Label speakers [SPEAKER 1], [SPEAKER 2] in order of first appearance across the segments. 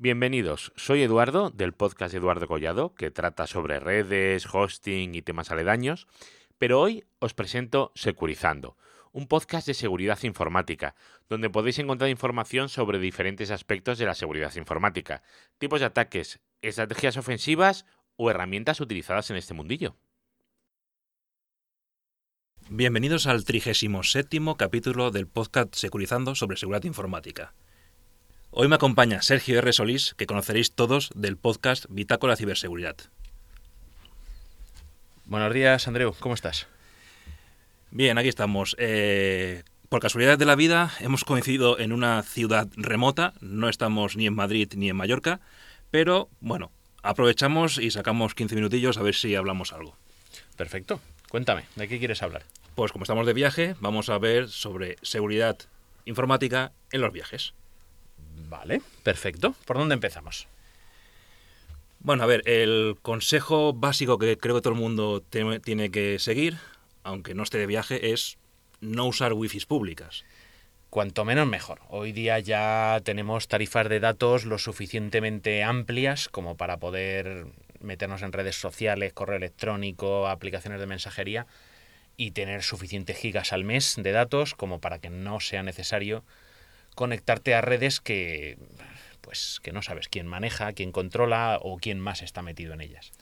[SPEAKER 1] Bienvenidos, soy Eduardo del podcast Eduardo Collado, que trata sobre redes, hosting y temas aledaños, pero hoy os presento Securizando, un podcast de seguridad informática, donde podéis encontrar información sobre diferentes aspectos de la seguridad informática, tipos de ataques, estrategias ofensivas o herramientas utilizadas en este mundillo.
[SPEAKER 2] Bienvenidos al 37 capítulo del podcast Securizando sobre seguridad informática. Hoy me acompaña Sergio R. Solís, que conoceréis todos del podcast Bitácora Ciberseguridad.
[SPEAKER 3] Buenos días, Andreu, ¿cómo estás?
[SPEAKER 2] Bien, aquí estamos. Eh, por casualidad de la vida, hemos coincidido en una ciudad remota, no estamos ni en Madrid ni en Mallorca, pero bueno, aprovechamos y sacamos 15 minutillos a ver si hablamos algo.
[SPEAKER 3] Perfecto. Cuéntame, ¿de qué quieres hablar?
[SPEAKER 2] Pues como estamos de viaje, vamos a ver sobre seguridad informática en los viajes.
[SPEAKER 3] Vale, perfecto. ¿Por dónde empezamos?
[SPEAKER 2] Bueno, a ver, el consejo básico que creo que todo el mundo te- tiene que seguir, aunque no esté de viaje, es no usar wifis públicas.
[SPEAKER 3] Cuanto menos mejor. Hoy día ya tenemos tarifas de datos lo suficientemente amplias como para poder meternos en redes sociales, correo electrónico, aplicaciones de mensajería y tener suficientes gigas al mes de datos como para que no sea necesario conectarte a redes que pues que no sabes quién maneja, quién controla o quién más está metido en ellas.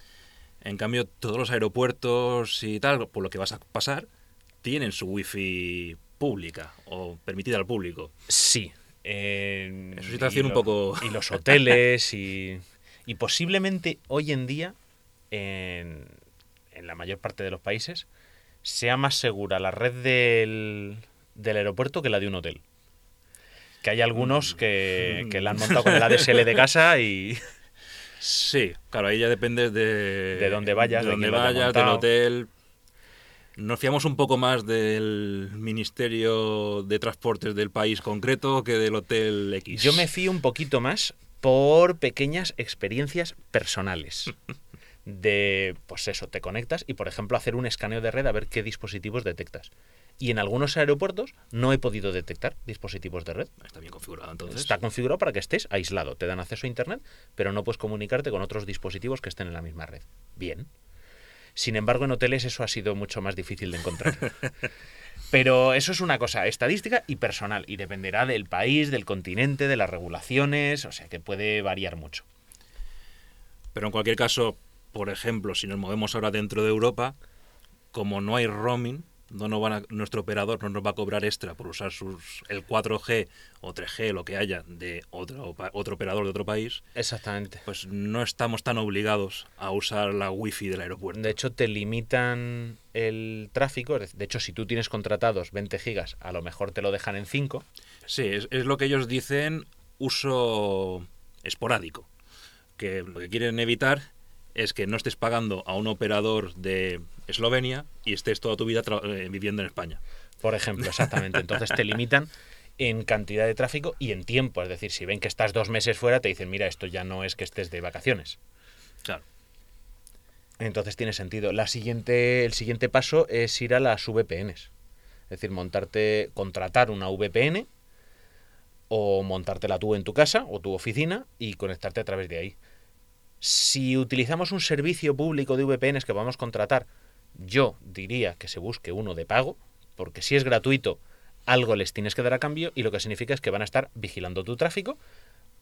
[SPEAKER 2] En cambio, todos los aeropuertos y tal, por lo que vas a pasar, tienen su wifi pública o permitida al público.
[SPEAKER 3] Sí. eh,
[SPEAKER 2] Es una situación un poco-
[SPEAKER 3] Y los hoteles y, y posiblemente hoy en día, en, en la mayor parte de los países, sea más segura la red del, del aeropuerto que la de un hotel. Que hay algunos que, que la han montado con el ADSL de casa y...
[SPEAKER 2] Sí, claro, ahí ya depende de...
[SPEAKER 3] De dónde vayas,
[SPEAKER 2] de
[SPEAKER 3] de
[SPEAKER 2] dónde vayas, del hotel... Nos fiamos un poco más del Ministerio de Transportes del país concreto que del Hotel X.
[SPEAKER 3] Yo me fío un poquito más por pequeñas experiencias personales. De, pues eso, te conectas y, por ejemplo, hacer un escaneo de red a ver qué dispositivos detectas. Y en algunos aeropuertos no he podido detectar dispositivos de red.
[SPEAKER 2] Está bien configurado, entonces.
[SPEAKER 3] Está configurado para que estés aislado. Te dan acceso a Internet, pero no puedes comunicarte con otros dispositivos que estén en la misma red. Bien. Sin embargo, en hoteles eso ha sido mucho más difícil de encontrar. Pero eso es una cosa estadística y personal, y dependerá del país, del continente, de las regulaciones, o sea que puede variar mucho.
[SPEAKER 2] Pero en cualquier caso, por ejemplo, si nos movemos ahora dentro de Europa, como no hay roaming, no nos van a- nuestro operador no nos va a cobrar extra por usar sus, el 4G o 3G, lo que haya, de otro, otro operador de otro país,
[SPEAKER 3] Exactamente.
[SPEAKER 2] pues no estamos tan obligados a usar la wifi del aeropuerto.
[SPEAKER 3] De hecho, te limitan el tráfico. De hecho, si tú tienes contratados 20 gigas, a lo mejor te lo dejan en 5.
[SPEAKER 2] Sí, es, es lo que ellos dicen uso esporádico. Que lo que quieren evitar es que no estés pagando a un operador de Eslovenia y estés toda tu vida eh, viviendo en España.
[SPEAKER 3] Por ejemplo, exactamente. Entonces te limitan en cantidad de tráfico y en tiempo. Es decir, si ven que estás dos meses fuera, te dicen, mira, esto ya no es que estés de vacaciones.
[SPEAKER 2] Claro.
[SPEAKER 3] Entonces tiene sentido. La siguiente, el siguiente paso es ir a las VPNs. Es decir, montarte, contratar una VPN o montártela tú en tu casa o tu oficina y conectarte a través de ahí. Si utilizamos un servicio público de VPNs que a contratar, yo diría que se busque uno de pago, porque si es gratuito, algo les tienes que dar a cambio y lo que significa es que van a estar vigilando tu tráfico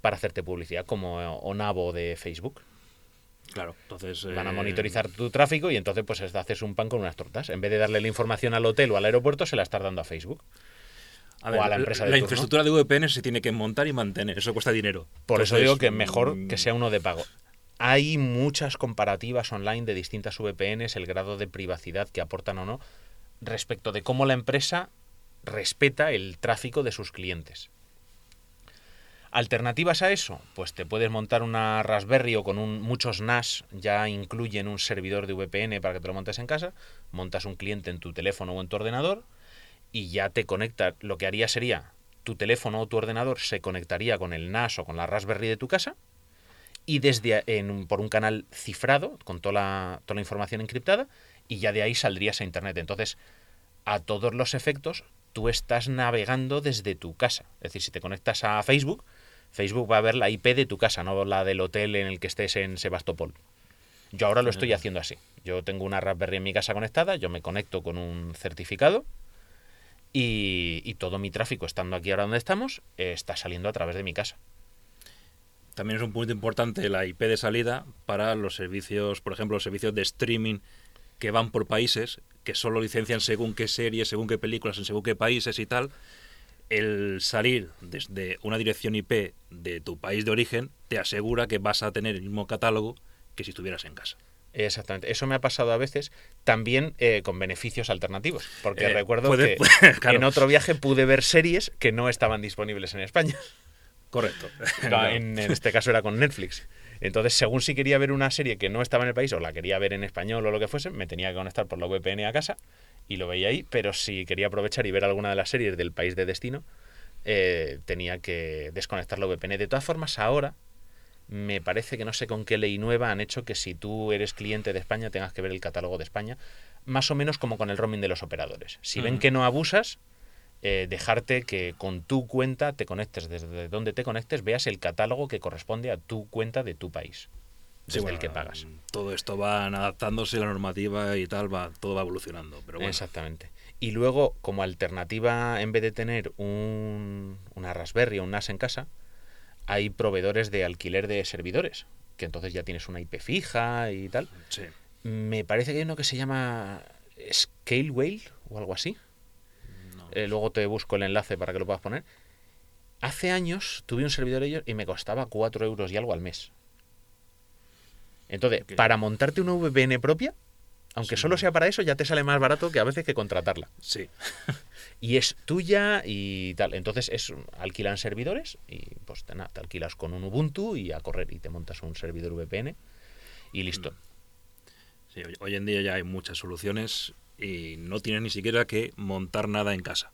[SPEAKER 3] para hacerte publicidad, como Onavo de Facebook.
[SPEAKER 2] Claro, entonces...
[SPEAKER 3] Van a
[SPEAKER 2] eh,
[SPEAKER 3] monitorizar tu tráfico y entonces pues es- haces un pan con unas tortas. En vez de darle la información al hotel o al aeropuerto, se la estás dando a Facebook.
[SPEAKER 2] a
[SPEAKER 3] o a la empresa de
[SPEAKER 2] La
[SPEAKER 3] turno.
[SPEAKER 2] infraestructura de VPN se tiene que montar y mantener, eso cuesta dinero.
[SPEAKER 3] Por eso digo que mejor
[SPEAKER 2] mm,
[SPEAKER 3] que sea uno de pago. Hay muchas comparativas online de distintas VPNs, el grado de privacidad que aportan o no, respecto de cómo la empresa respeta el tráfico de sus clientes. Alternativas a eso, pues te puedes montar una Raspberry o con muchos NAS ya incluyen un servidor de VPN para que te lo montes en casa, montas un cliente en tu teléfono o en tu ordenador y ya te conecta. Lo que haría sería tu teléfono o tu ordenador se conectaría con el NAS o con la Raspberry de tu casa y desde en por un canal cifrado con toda la, toda la información encriptada y ya de ahí saldrías a internet. Entonces, a todos los efectos, tú estás navegando desde tu casa. Es decir, si te conectas a Facebook, Facebook va a ver la IP de tu casa, no la del hotel en el que estés en Sebastopol. Yo ahora lo estoy haciendo así. Yo tengo una Raspberry en mi casa conectada, yo me conecto con un certificado y, y todo mi tráfico, estando aquí ahora donde estamos, eh, está saliendo a través de mi casa.
[SPEAKER 2] También es un punto importante la IP de salida para los servicios, por ejemplo, los servicios de streaming que van por países, que solo licencian según qué series, según qué películas, en según qué países y tal. El salir desde una dirección IP de tu país de origen te asegura que vas a tener el mismo catálogo que si estuvieras en casa.
[SPEAKER 3] Exactamente. Eso me ha pasado a veces también eh, con beneficios alternativos. Porque
[SPEAKER 2] Eh,
[SPEAKER 3] recuerdo
[SPEAKER 2] puede-
[SPEAKER 3] que
[SPEAKER 2] puede- claro.
[SPEAKER 3] en otro viaje pude ver series que no estaban disponibles en España.
[SPEAKER 2] Correcto.
[SPEAKER 3] en, en este caso era con Netflix. Entonces, según si quería ver una serie que no estaba en el país o la quería ver en español o lo que fuese, me tenía que conectar por la VPN a casa y lo veía ahí. Pero si quería aprovechar y ver alguna de las series del país de destino, eh, tenía que desconectar la VPN. De todas formas, ahora me parece que no sé con qué ley nueva han hecho que si tú eres cliente de España tengas que ver el catálogo de España, más o menos como con el roaming de los operadores. Si ven
[SPEAKER 2] Ujú.
[SPEAKER 3] que no abusas, eh, dejarte que con tu cuenta te conectes desde donde te conectes, veas el catálogo que corresponde a tu cuenta de tu país,
[SPEAKER 2] Sí,
[SPEAKER 3] desde
[SPEAKER 2] bueno,
[SPEAKER 3] el que pagas.
[SPEAKER 2] Todo esto va adaptándose a la normativa y tal, va, todo va evolucionando. Pero bueno,
[SPEAKER 3] Exactamente. Y luego, como alternativa, en vez de tener un, una Raspberry o un NAS en casa, hay proveedores de alquiler de servidores, que entonces ya tienes una IP fija y tal.
[SPEAKER 2] sí.
[SPEAKER 3] Me parece que hay uno que se llama Scale Whale o algo así. Eh, luego te busco el enlace para que lo puedas poner. Hace años tuve un servidor de ellos y me costaba 4 euros y algo al mes. Entonces, para montarte una VPN propia, aunque
[SPEAKER 2] Sí.
[SPEAKER 3] solo sea para eso, ya te sale más barato que a veces que contratarla.
[SPEAKER 2] Sí.
[SPEAKER 3] Y es tuya y tal. Entonces, es alquilan servidores y pues te, nada, te alquilas con un Ubuntu y a correr y te montas un servidor VPN y listo.
[SPEAKER 2] Sí, hoy, hoy en día ya hay muchas soluciones y no tienes ni siquiera que montar nada en casa.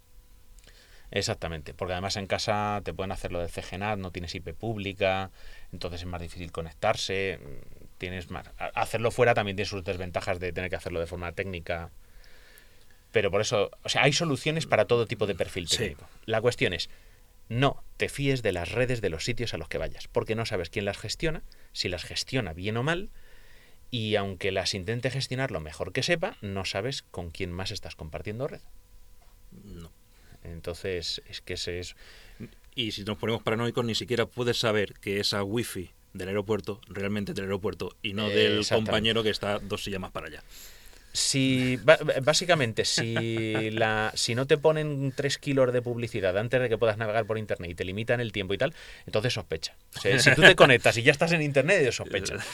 [SPEAKER 3] Exactamente, porque además en casa te pueden hacer lo del CGNAT, no tienes IP pública, entonces es más difícil conectarse, tienes más... Hacerlo fuera también tiene sus desventajas de tener que hacerlo de forma técnica, pero por eso, o sea, hay soluciones para todo tipo de perfil
[SPEAKER 2] Sí.
[SPEAKER 3] técnico. La cuestión es, no te fíes de las redes de los sitios a los que vayas, porque no sabes quién las gestiona, si las gestiona bien o mal, y aunque las intente gestionar lo mejor que sepa, no sabes con quién más estás compartiendo red.
[SPEAKER 2] No.
[SPEAKER 3] Entonces, es que ese es...
[SPEAKER 2] Y si nos ponemos paranoicos, ni siquiera puedes saber que esa wifi del aeropuerto realmente del aeropuerto y no del compañero que está dos sillas más para allá.
[SPEAKER 3] Si, básicamente, si, la, si no te ponen 3 kilos de publicidad antes de que puedas navegar por internet y te limitan el tiempo y tal, entonces sospecha. O sea, si tú te conectas y ya estás en internet, sospecha.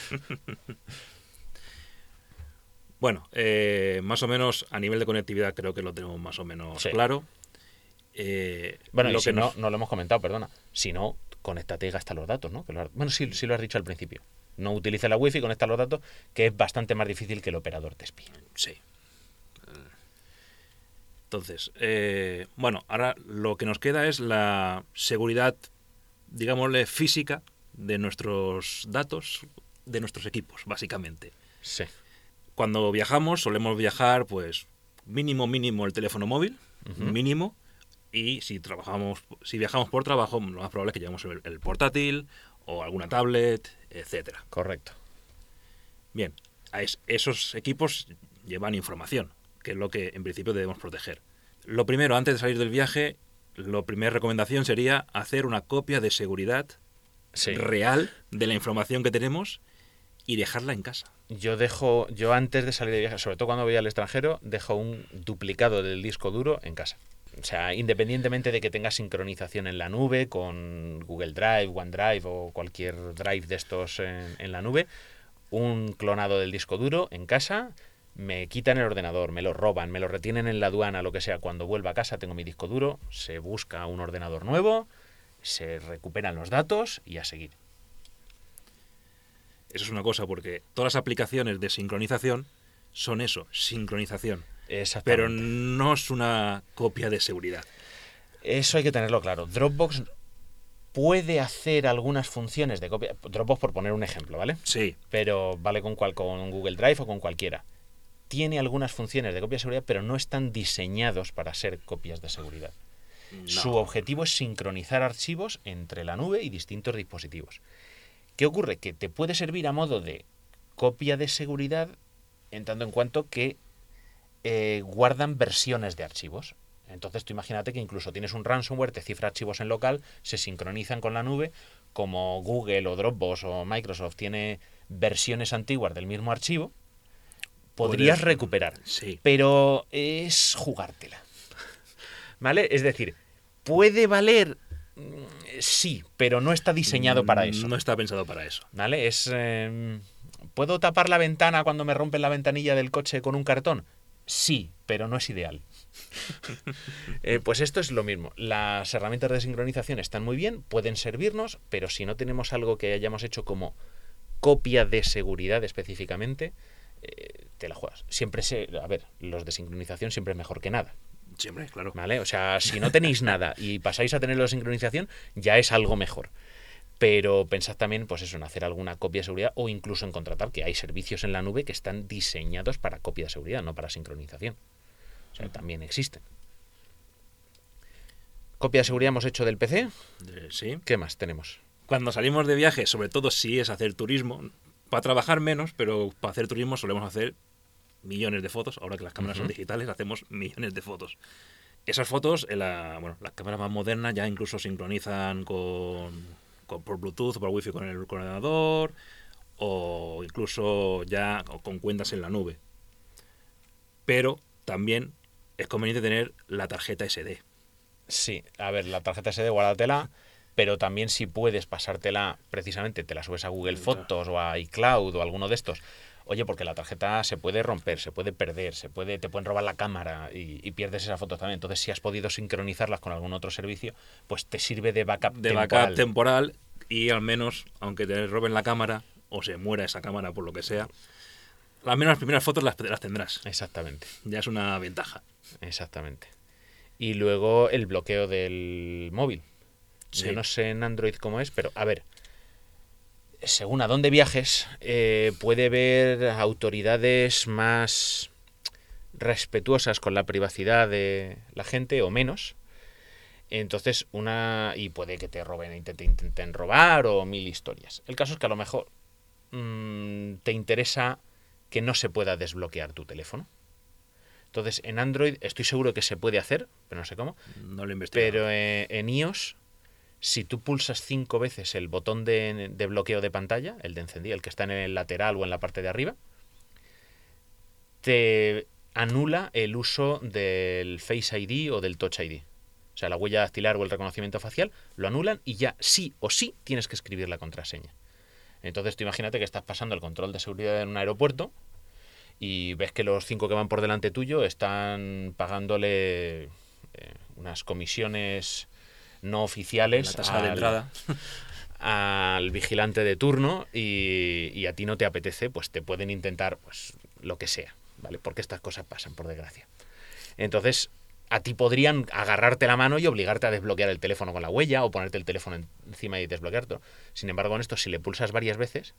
[SPEAKER 2] Bueno, eh, más o menos a nivel de conectividad creo que lo tenemos más o menos
[SPEAKER 3] Sí.
[SPEAKER 2] claro. Eh,
[SPEAKER 3] Bueno,
[SPEAKER 2] lo
[SPEAKER 3] y si
[SPEAKER 2] que
[SPEAKER 3] no,
[SPEAKER 2] nos-
[SPEAKER 3] no lo hemos comentado, perdona. Si no, conéctate y gasta los datos, ¿no? Que lo bueno, sí, sí lo has dicho al principio. No utilice la wifi, conecta los datos, que es bastante más difícil que el operador te espíe.
[SPEAKER 2] Sí. Entonces, eh, bueno, ahora lo que nos queda es la seguridad, digámosle, física de nuestros datos, de nuestros equipos, básicamente.
[SPEAKER 3] Sí.
[SPEAKER 2] Cuando viajamos, solemos viajar, pues, mínimo, mínimo el teléfono móvil, mínimo, y si trabajamos, si viajamos por trabajo, lo más probable es que llevemos el, el portátil o alguna tablet, etcétera.
[SPEAKER 3] Correcto.
[SPEAKER 2] Bien, a es- esos equipos llevan información, que es lo que en principio debemos proteger. Lo primero, antes de salir del viaje, la primera recomendación sería hacer una copia de seguridad
[SPEAKER 3] Sí.
[SPEAKER 2] real de la información que tenemos y dejarla en casa.
[SPEAKER 3] Yo dejo, yo antes de salir de viaje, sobre todo cuando voy al extranjero, dejo un duplicado del disco duro en casa. O sea, independientemente de que tenga sincronización en la nube con Google Drive, OneDrive o cualquier drive de estos en, en la nube, un clonado del disco duro en casa, me quitan el ordenador, me lo roban, me lo retienen en la aduana, lo que sea. Cuando vuelva a casa tengo mi disco duro, se busca un ordenador nuevo, se recuperan los datos y a seguir.
[SPEAKER 2] Eso es una cosa, porque todas las aplicaciones de sincronización son eso, sincronización. Pero no es una copia de seguridad.
[SPEAKER 3] Eso hay que tenerlo claro. Dropbox puede hacer algunas funciones de copia. Dropbox por poner un ejemplo, ¿vale?
[SPEAKER 2] Sí,
[SPEAKER 3] Pero vale con, cual, con Google Drive o con cualquiera. Tiene algunas funciones de copia de seguridad, pero no están diseñados para ser copias de seguridad. Su
[SPEAKER 2] No.
[SPEAKER 3] objetivo es sincronizar archivos entre la nube y distintos dispositivos. ¿Qué ocurre? Que te puede servir a modo de copia de seguridad en tanto en cuanto que eh, guardan versiones de archivos. Entonces tú imagínate que incluso tienes un ransomware, te cifra archivos en local, se sincronizan con la nube, como Google o Dropbox o Microsoft tiene versiones antiguas del mismo archivo, podrías recuperar.
[SPEAKER 2] Sí.
[SPEAKER 3] Pero es jugártela. ¿Vale? Es decir, puede valer, sí, pero no está diseñado para eso.
[SPEAKER 2] No está pensado para eso.
[SPEAKER 3] ¿Vale? Es. eh, ¿Puedo tapar la ventana cuando me rompen la ventanilla del coche con un cartón? Sí, pero no es ideal. Eh, pues esto es lo mismo. Las herramientas de sincronización están muy bien, pueden servirnos, pero si no tenemos algo que hayamos hecho como copia de seguridad específicamente, eh, te la juegas. Siempre se. A ver, los de sincronización siempre es mejor que nada.
[SPEAKER 2] Siempre, claro.
[SPEAKER 3] ¿Vale? O sea, si no tenéis nada y pasáis a tenerlo de sincronización, ya es algo mejor. Pero pensad también, pues eso, en hacer alguna copia de seguridad o incluso en contratar, que hay servicios en la nube que están diseñados para copia de seguridad, no para sincronización. O sea, también existen. Copia de seguridad hemos hecho del PC.
[SPEAKER 2] Eh, sí.
[SPEAKER 3] ¿Qué más tenemos?
[SPEAKER 2] Cuando salimos de viaje, sobre todo si es hacer turismo, para trabajar menos, pero para hacer turismo solemos hacer millones de fotos. Ahora que las cámaras son digitales, hacemos millones de fotos. Esas fotos, en la, bueno, las cámaras más modernas ya incluso sincronizan con, con- por Bluetooth o por Wi-Fi con el ordenador, o incluso ya con cuentas en la nube. Pero también es conveniente tener la tarjeta SD.
[SPEAKER 3] Sí, a ver, la tarjeta SD guárdatela, pero también si puedes pasártela, precisamente te la subes a Google. Fotos o a iCloud o alguno de estos. Oye, porque la tarjeta se puede romper, se puede perder, se puede, te pueden robar la cámara y, y pierdes esa foto también. Entonces, si has podido sincronizarlas con algún otro servicio, pues te sirve de backup
[SPEAKER 2] de
[SPEAKER 3] temporal.
[SPEAKER 2] backup temporal y al menos, aunque te roben la cámara o se muera esa cámara por lo que sea, al menos las primeras fotos las, las tendrás.
[SPEAKER 3] Exactamente,
[SPEAKER 2] Ya es una ventaja.
[SPEAKER 3] exactamente. Y luego el bloqueo del móvil.
[SPEAKER 2] Sí.
[SPEAKER 3] Yo no sé en Android cómo es, pero a ver, según a dónde viajes, eh, puede haber autoridades más respetuosas con la privacidad de la gente o menos. Entonces, una. Y puede que te roben, intenten, intenten robar o mil historias. El caso es que a lo mejor mm, te interesa que no se pueda desbloquear tu teléfono. Entonces, en Android estoy seguro que se puede hacer, pero no sé cómo.
[SPEAKER 2] No lo investigo.
[SPEAKER 3] Pero eh, en iOS, si tú pulsas cinco veces el botón de, de bloqueo de pantalla, el de encendido, el que está en el lateral o en la parte de arriba, te anula el uso del Face ID o del Touch ID. O sea, la huella dactilar o el reconocimiento facial lo anulan y ya sí o sí tienes que escribir la contraseña. Entonces tú imagínate que estás pasando el control de seguridad en un aeropuerto y ves que los cinco que van por delante tuyo están pagándole eh, unas comisiones no oficiales
[SPEAKER 2] la tasa de
[SPEAKER 3] al-
[SPEAKER 2] entrada.
[SPEAKER 3] al vigilante de turno y, y a ti no te apetece, pues te pueden intentar pues lo que sea, ¿vale? Porque estas cosas pasan, por desgracia. Entonces, a ti podrían agarrarte la mano y obligarte a desbloquear el teléfono con la huella o ponerte el teléfono en- encima y desbloquearlo. Sin embargo, en esto, si le pulsas varias veces,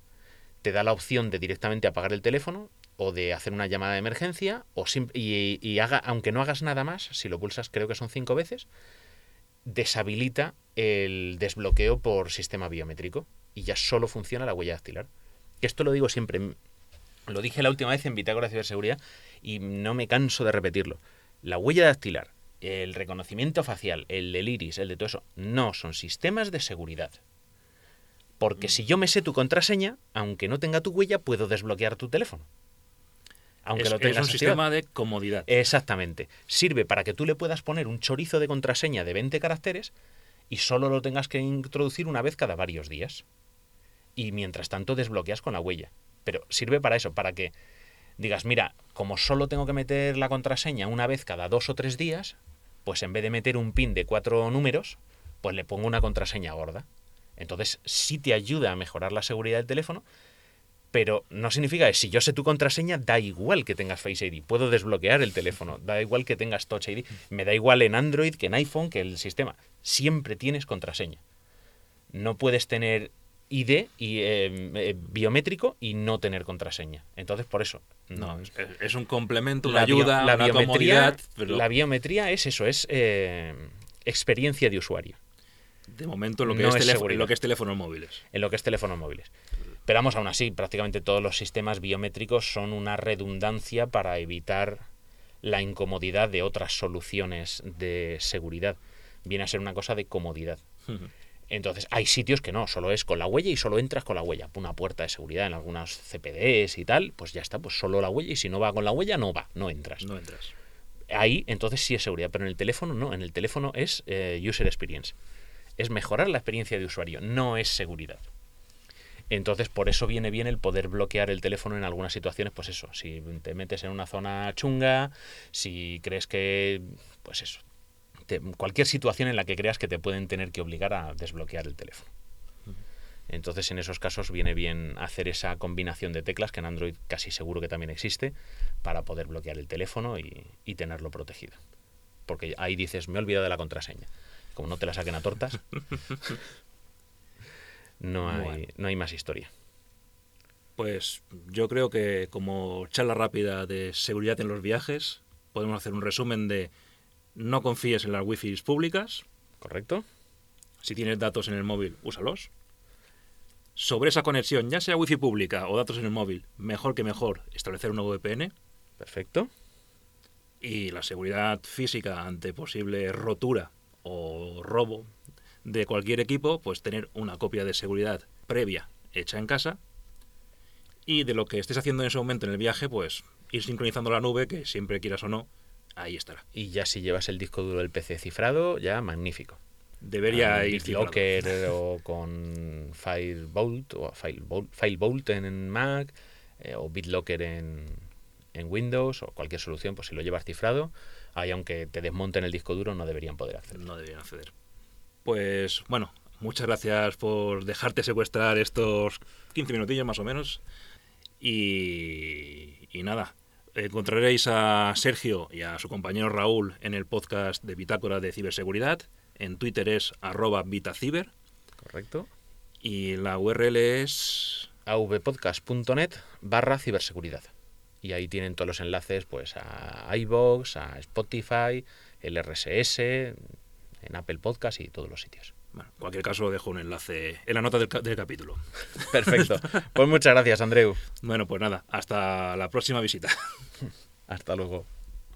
[SPEAKER 3] te da la opción de directamente apagar el teléfono o de hacer una llamada de emergencia o y, y haga, aunque no hagas nada más, si lo pulsas creo que son cinco veces, deshabilita el desbloqueo por sistema biométrico y ya solo funciona la huella dactilar. Esto lo digo siempre, lo dije la última vez en Bitácora de Ciberseguridad y no me canso de repetirlo. La huella dactilar, el reconocimiento facial, el del iris, el de todo eso, no son sistemas de seguridad. Porque si yo me sé tu contraseña, aunque no tenga tu huella, puedo desbloquear tu teléfono. Aunque
[SPEAKER 2] es,
[SPEAKER 3] lo
[SPEAKER 2] es
[SPEAKER 3] tengas
[SPEAKER 2] un
[SPEAKER 3] activado.
[SPEAKER 2] sistema de comodidad.
[SPEAKER 3] Exactamente. Sirve para que tú le puedas poner un chorizo de contraseña de 20 caracteres y solo lo tengas que introducir una vez cada varios días. Y mientras tanto desbloqueas con la huella. Pero sirve para eso, para que digas, mira, como solo tengo que meter la contraseña una vez cada dos o tres días, pues en vez de meter un pin de cuatro números, pues le pongo una contraseña gorda. Entonces sí te ayuda a mejorar la seguridad del teléfono, pero no significa que si yo sé tu contraseña, da igual que tengas Face ID. Puedo desbloquear el teléfono. Da igual que tengas Touch ID. Me da igual en Android que en iPhone, que el sistema. Siempre tienes contraseña. No puedes tener ID y eh, eh, biométrico y no tener contraseña. Entonces, por eso.
[SPEAKER 2] no, es, es un complemento, una
[SPEAKER 3] la bio-
[SPEAKER 2] ayuda,
[SPEAKER 3] la
[SPEAKER 2] una
[SPEAKER 3] biometría,
[SPEAKER 2] comodidad, pero
[SPEAKER 3] la biometría es eso, es, eh, experiencia de usuario.
[SPEAKER 2] De momento, lo que,
[SPEAKER 3] No
[SPEAKER 2] es,
[SPEAKER 3] es
[SPEAKER 2] teléfono,
[SPEAKER 3] seguridad.
[SPEAKER 2] lo que es teléfonos móviles.
[SPEAKER 3] en lo que es teléfonos móviles. Pero vamos, aún así, prácticamente todos los sistemas biométricos son una redundancia para evitar la incomodidad de otras soluciones de seguridad. Viene a ser una cosa de comodidad. Entonces, hay sitios que no, solo es con la huella y solo entras con la huella. Una puerta de seguridad en algunas CPDs y tal, pues ya está, pues solo la huella y si no va con la huella, no va, no entras.
[SPEAKER 2] No entras.
[SPEAKER 3] Ahí entonces sí es seguridad, pero en el teléfono no, en el teléfono es eh, user experience. Es mejorar la experiencia de usuario, no es seguridad. Entonces, por eso viene bien el poder bloquear el teléfono en algunas situaciones, pues eso, si te metes en una zona chunga, si crees que, pues eso, te- cualquier situación en la que creas que te pueden tener que obligar a desbloquear el teléfono. Entonces, en esos casos viene bien hacer esa combinación de teclas, que en Android casi seguro que también existe, para poder bloquear el teléfono y, y tenerlo protegido. Porque ahí dices, me he olvidado de la contraseña. Como no te la saquen a tortas, no hay,
[SPEAKER 2] Bueno.
[SPEAKER 3] no hay más historia.
[SPEAKER 2] Pues yo creo que como charla rápida de seguridad en los viajes, podemos hacer un resumen de no confíes en las wifi públicas,
[SPEAKER 3] ¿Correcto?
[SPEAKER 2] si tienes datos en el móvil, úsalos. Sobre esa conexión, ya sea wifi pública o datos en el móvil, mejor que mejor establecer una VPN
[SPEAKER 3] Perfecto.
[SPEAKER 2] y la seguridad física ante posible rotura o robo de cualquier equipo, pues tener una copia de seguridad previa hecha en casa y de lo que estés haciendo en ese momento en el viaje, pues ir sincronizando la nube, que siempre quieras o no, ahí estará.
[SPEAKER 3] Y ya si llevas el disco duro del PC cifrado, ya magnífico.
[SPEAKER 2] Debería
[SPEAKER 3] Con
[SPEAKER 2] ir.
[SPEAKER 3] BitLocker o con Firebolt o Firebolt, Firebolt en Mac eh, o BitLocker en, en Windows o cualquier solución, pues si lo llevas cifrado, ahí aunque te desmonten el disco duro no deberían poder hacerlo.
[SPEAKER 2] No deberían acceder. Pues bueno, muchas gracias por dejarte secuestrar estos 15 minutillos más o menos. Y, y nada, encontraréis a Sergio y a su compañero Raúl en el podcast de Bitácora de Ciberseguridad. En Twitter es arroba Vitaciber
[SPEAKER 3] ¿Correcto?
[SPEAKER 2] y la URL es...
[SPEAKER 3] avpodcast.net barra ciberseguridad. Y ahí tienen todos los enlaces pues a iVoox, a Spotify, el RSS, en Apple Podcast y todos los sitios.
[SPEAKER 2] Bueno, en cualquier caso dejo un enlace en la nota del, del capítulo.
[SPEAKER 3] Perfecto. Pues muchas gracias, Andreu.
[SPEAKER 2] Bueno, pues nada, hasta la próxima visita.
[SPEAKER 3] Hasta luego.